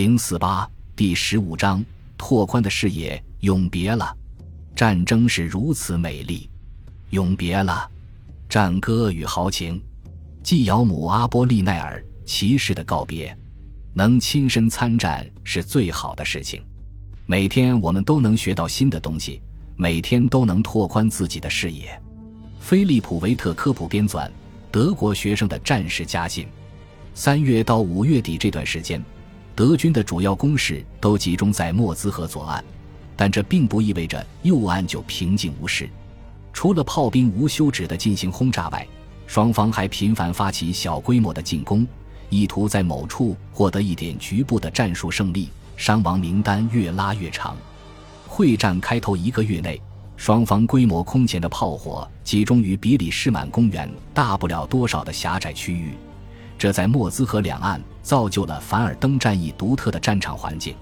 零四八第十五章：拓宽的视野，永别了。战争是如此美丽，永别了。战歌与豪情，继尧姆阿波利奈尔骑士的告别。能亲身参战是最好的事情。每天我们都能学到新的东西，每天都能拓宽自己的视野。菲利普维特科普编纂《德国学生的战时家信》。三月到五月底这段时间，德军的主要攻势都集中在莫兹河左岸，但这并不意味着右岸就平静无事。除了炮兵无休止的进行轰炸外，双方还频繁发起小规模的进攻，意图在某处获得一点局部的战术胜利。伤亡名单越拉越长。会战开头一个月内，双方规模空前的炮火集中于比里士满公园大不了多少的狭窄区域。这在莫兹河两岸造就了凡尔登战役独特的战场环境。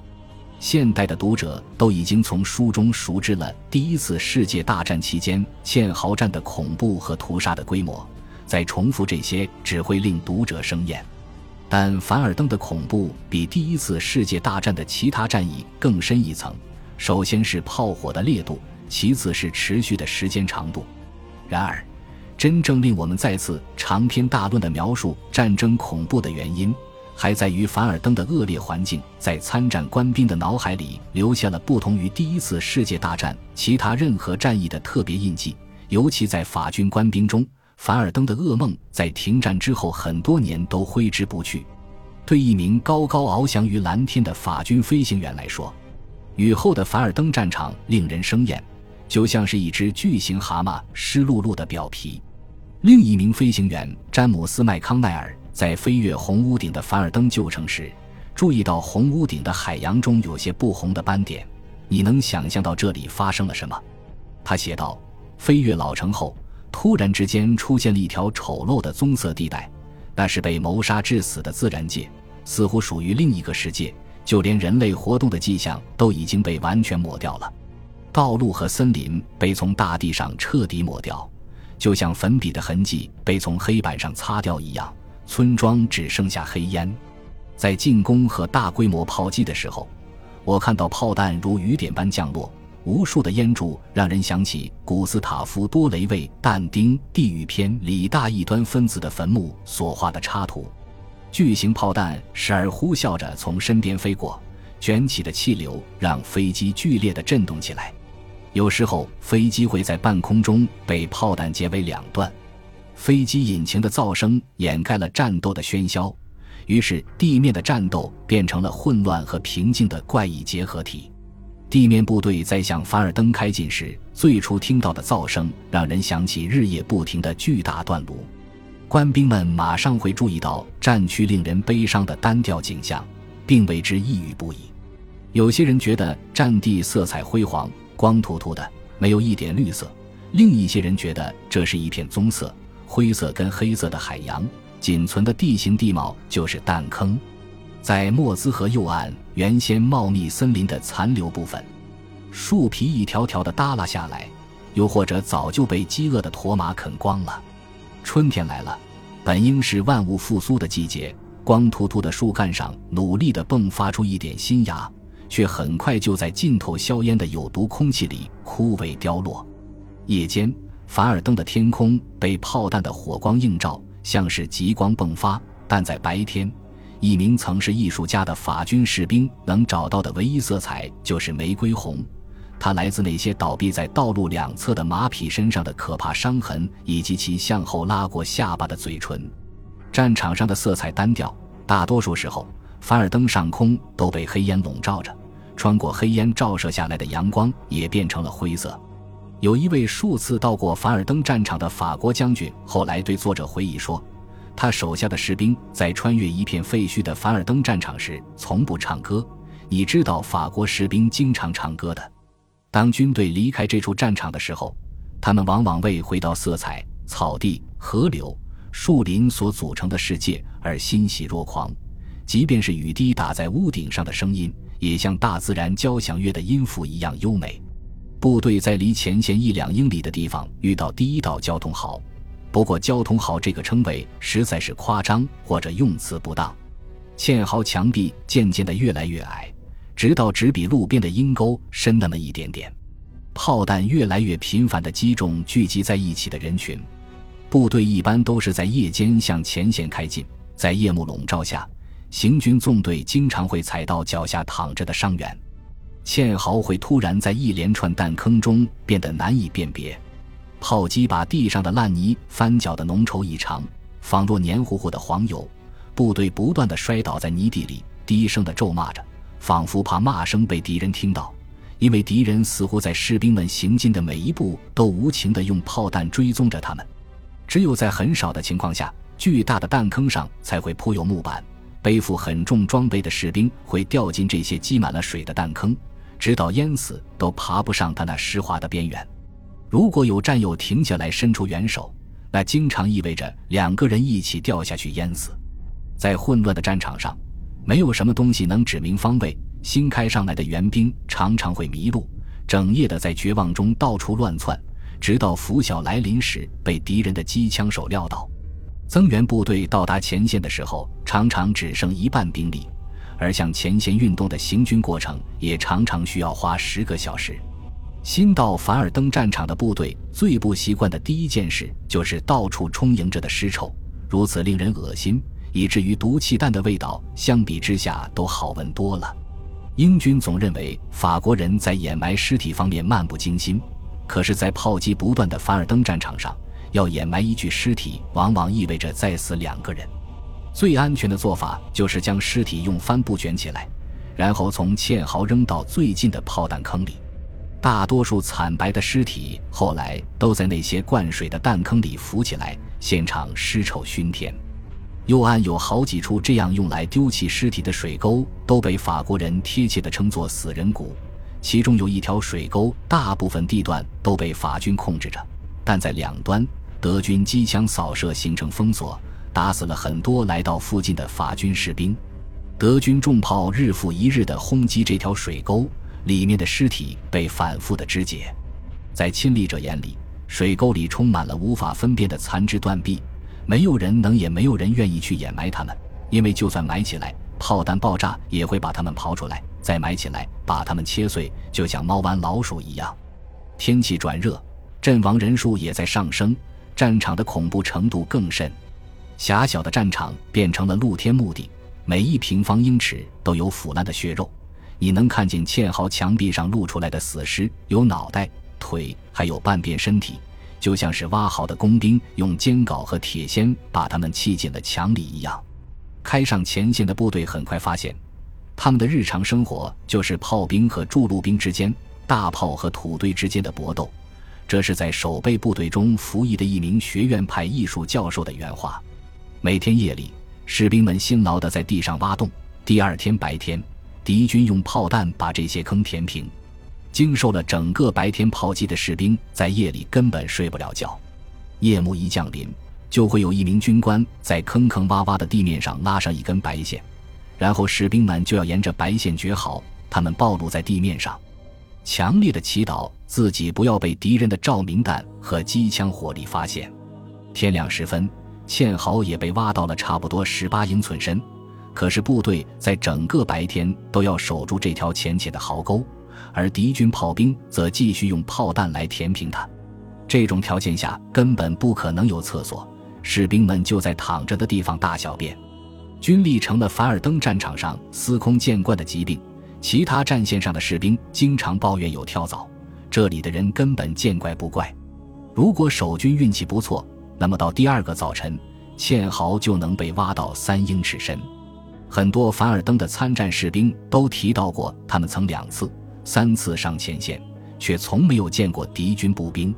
现代的读者都已经从书中熟知了第一次世界大战期间堑壕战的恐怖和屠杀的规模，再重复这些只会令读者生厌。但凡尔登的恐怖比第一次世界大战的其他战役更深一层。首先是炮火的烈度，其次是持续的时间长度。然而。真正令我们再次长篇大论地描述战争恐怖的原因，还在于凡尔登的恶劣环境在参战官兵的脑海里留下了不同于第一次世界大战其他任何战役的特别印记。尤其在法军官兵中，凡尔登的噩梦在停战之后很多年都挥之不去。对一名高高翱翔于蓝天的法军飞行员来说，雨后的凡尔登战场令人生厌，就像是一只巨型蛤蟆湿漉漉的表皮。另一名飞行员詹姆斯·麦康奈尔在飞越红屋顶的凡尔登旧城时，注意到红屋顶的海洋中有些不红的斑点。你能想象到这里发生了什么？他写道：“飞越老城后，突然之间出现了一条丑陋的棕色地带，那是被谋杀致死的自然界，似乎属于另一个世界。就连人类活动的迹象都已经被完全抹掉了，道路和森林被从大地上彻底抹掉。”就像粉笔的痕迹被从黑板上擦掉一样，村庄只剩下黑烟。在进攻和大规模炮击的时候，我看到炮弹如雨点般降落，无数的烟柱让人想起古斯塔夫·多雷为《但丁地狱篇》里大异端分子的坟墓所画的插图。巨型炮弹时而呼啸着从身边飞过，卷起的气流让飞机剧烈的震动起来。有时候，飞机会在半空中被炮弹截为两段，飞机引擎的噪声掩盖了战斗的喧嚣，于是地面的战斗变成了混乱和平静的怪异结合体。地面部队在向凡尔登开进时，最初听到的噪声让人想起日夜不停的巨大断炉，官兵们马上会注意到战区令人悲伤的单调景象，并为之抑郁不已。有些人觉得战地色彩辉煌。光秃秃的，没有一点绿色。另一些人觉得这是一片棕色、灰色跟黑色的海洋，仅存的地形地貌就是弹坑。在莫兹河右岸，原先茂密森林的残留部分，树皮一条条的耷拉下来，又或者早就被饥饿的驼马啃光了。春天来了，本应是万物复苏的季节，光秃秃的树干上努力地迸发出一点新芽。却很快就在尽头硝烟的有毒空气里枯萎凋落。夜间，凡尔登的天空被炮弹的火光映照，像是极光迸发；但在白天，一名曾是艺术家的法军士兵能找到的唯一色彩就是玫瑰红，它来自那些倒闭在道路两侧的马匹身上的可怕伤痕，以及其向后拉过下巴的嘴唇。战场上的色彩单调，大多数时候。凡尔登上空都被黑烟笼罩着，穿过黑烟照射下来的阳光也变成了灰色。有一位数次到过凡尔登战场的法国将军后来对作者回忆说：“他手下的士兵在穿越一片废墟的凡尔登战场时从不唱歌。你知道法国士兵经常唱歌的。当军队离开这处战场的时候，他们往往为回到色彩、草地、河流、树林所组成的世界而欣喜若狂。”即便是雨滴打在屋顶上的声音，也像大自然交响乐的音符一样优美。部队在离前线一两英里的地方遇到第一道交通壕，不过“交通壕”这个称谓实在是夸张或者用词不当。堑壕墙壁渐渐的越来越矮，直到只比路边的阴沟深那么一点点。炮弹越来越频繁的击中聚集在一起的人群。部队一般都是在夜间向前线开进，在夜幕笼罩下，行军纵队经常会踩到脚下躺着的伤员。堑壕会突然在一连串弹坑中变得难以辨别，炮击把地上的烂泥翻搅得浓稠异常，仿若黏糊糊的黄油。部队不断的摔倒在泥地里，低声的咒骂着，仿佛怕骂声被敌人听到，因为敌人似乎在士兵们行进的每一步都无情的用炮弹追踪着他们。只有在很少的情况下，巨大的弹坑上才会铺有木板。背负很重装备的士兵会掉进这些积满了水的弹坑，直到淹死都爬不上他那湿滑的边缘。如果有战友停下来伸出援手，那经常意味着两个人一起掉下去淹死。在混乱的战场上，没有什么东西能指明方位。新开上来的援兵常常会迷路，整夜的在绝望中到处乱窜，直到拂晓来临时被敌人的机枪手撂倒。增援部队到达前线的时候，常常只剩一半兵力，而向前线运动的行军过程也常常需要花十个小时。新到凡尔登战场的部队最不习惯的第一件事就是到处充盈着的尸臭，如此令人恶心。以至于毒气弹的味道相比之下都好闻多了。英军总认为法国人在掩埋尸体方面漫不经心，可是，在炮击不断的凡尔登战场上，要掩埋一具尸体，往往意味着再死两个人。最安全的做法就是将尸体用帆布卷起来，然后从堑壕扔到最近的炮弹坑里。大多数惨白的尸体后来都在那些灌水的弹坑里浮起来，现场尸臭熏天。右岸有好几处这样用来丢弃尸体的水沟，都被法国人贴切地称作“死人谷”。其中有一条水沟，大部分地段都被法军控制着，但在两端，德军机枪扫射形成封锁，打死了很多来到附近的法军士兵。德军重炮日复一日地轰击这条水沟，里面的尸体被反复的肢解。在亲历者眼里，水沟里充满了无法分辨的残肢断臂。没有人能，也没有人愿意去掩埋他们，因为就算埋起来，炮弹爆炸也会把他们刨出来，再埋起来，把他们切碎，就像猫玩老鼠一样。天气转热，阵亡人数也在上升，战场的恐怖程度更甚。狭小的战场变成了露天墓地，每一平方英尺都有腐烂的血肉，你能看见堑壕墙壁上露出来的死尸，有脑袋、腿，还有半边身体。就像是挖好的工兵用尖镐和铁锨把他们砌进了墙里一样。开上前线的部队很快发现，他们的日常生活就是炮兵和筑路兵之间、大炮和土堆之间的搏斗。这是在守备部队中服役的一名学院派艺术教授的原话。每天夜里，士兵们辛劳地在地上挖洞；第二天白天，敌军用炮弹把这些坑填平。经受了整个白天炮击的士兵，在夜里根本睡不了觉。夜幕一降临，就会有一名军官在坑坑洼洼的地面上拉上一根白线，然后士兵们就要沿着白线掘好。他们暴露在地面上，强烈的祈祷自己不要被敌人的照明弹和机枪火力发现。天亮时分，堑壕也被挖到了差不多十八英寸深，可是部队在整个白天都要守住这条浅浅的壕沟。而敌军炮兵则继续用炮弹来填平它。这种条件下根本不可能有厕所，士兵们就在躺着的地方大小便。军力成了凡尔登战场上司空见惯的疾病。其他战线上的士兵经常抱怨有跳蚤，这里的人根本见怪不怪。如果守军运气不错，那么到第二个早晨，堑壕就能被挖到三英尺深。很多凡尔登的参战士兵都提到过，他们曾两次。三次上前线，却从没有见过敌军步兵。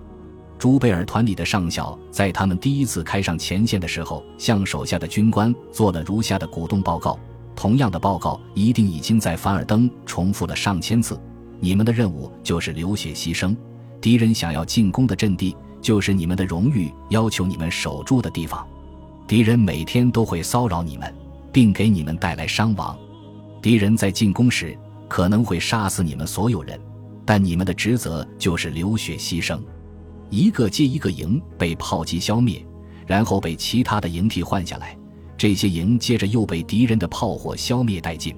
朱贝尔团里的上校在他们第一次开上前线的时候，向手下的军官做了如下的鼓动报告。同样的报告一定已经在凡尔登重复了上千次。你们的任务就是流血牺牲，敌人想要进攻的阵地就是你们的荣誉要求你们守住的地方。敌人每天都会骚扰你们，并给你们带来伤亡。敌人在进攻时。可能会杀死你们所有人，但你们的职责就是流血牺牲。一个接一个营被炮击消灭，然后被其他的营替换下来。这些营接着又被敌人的炮火消灭殆尽。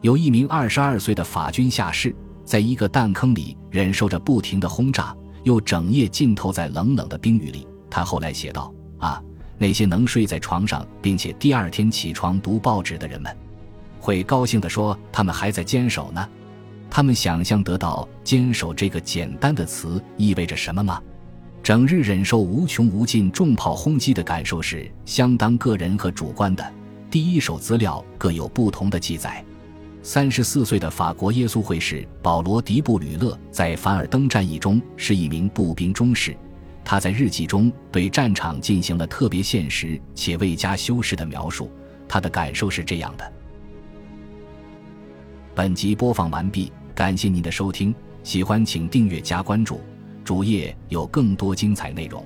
有一名二十二岁的法军下士，在一个弹坑里忍受着不停的轰炸，又整夜浸透在冷冷的冰雨里。他后来写道：“啊，那些能睡在床上，并且第二天起床读报纸的人们，会高兴地说他们还在坚守呢。他们想象得到‘坚守’这个简单的词意味着什么吗？整日忍受无穷无尽重炮轰击的感受是相当个人和主观的。第一手资料各有不同的记载。”三十四岁的法国耶稣会士保罗·迪布吕勒在凡尔登战役中是一名步兵中士。他在日记中对战场进行了特别现实且未加修饰的描述。他的感受是这样的：本集播放完毕，感谢您的收听，喜欢请订阅加关注，主页有更多精彩内容。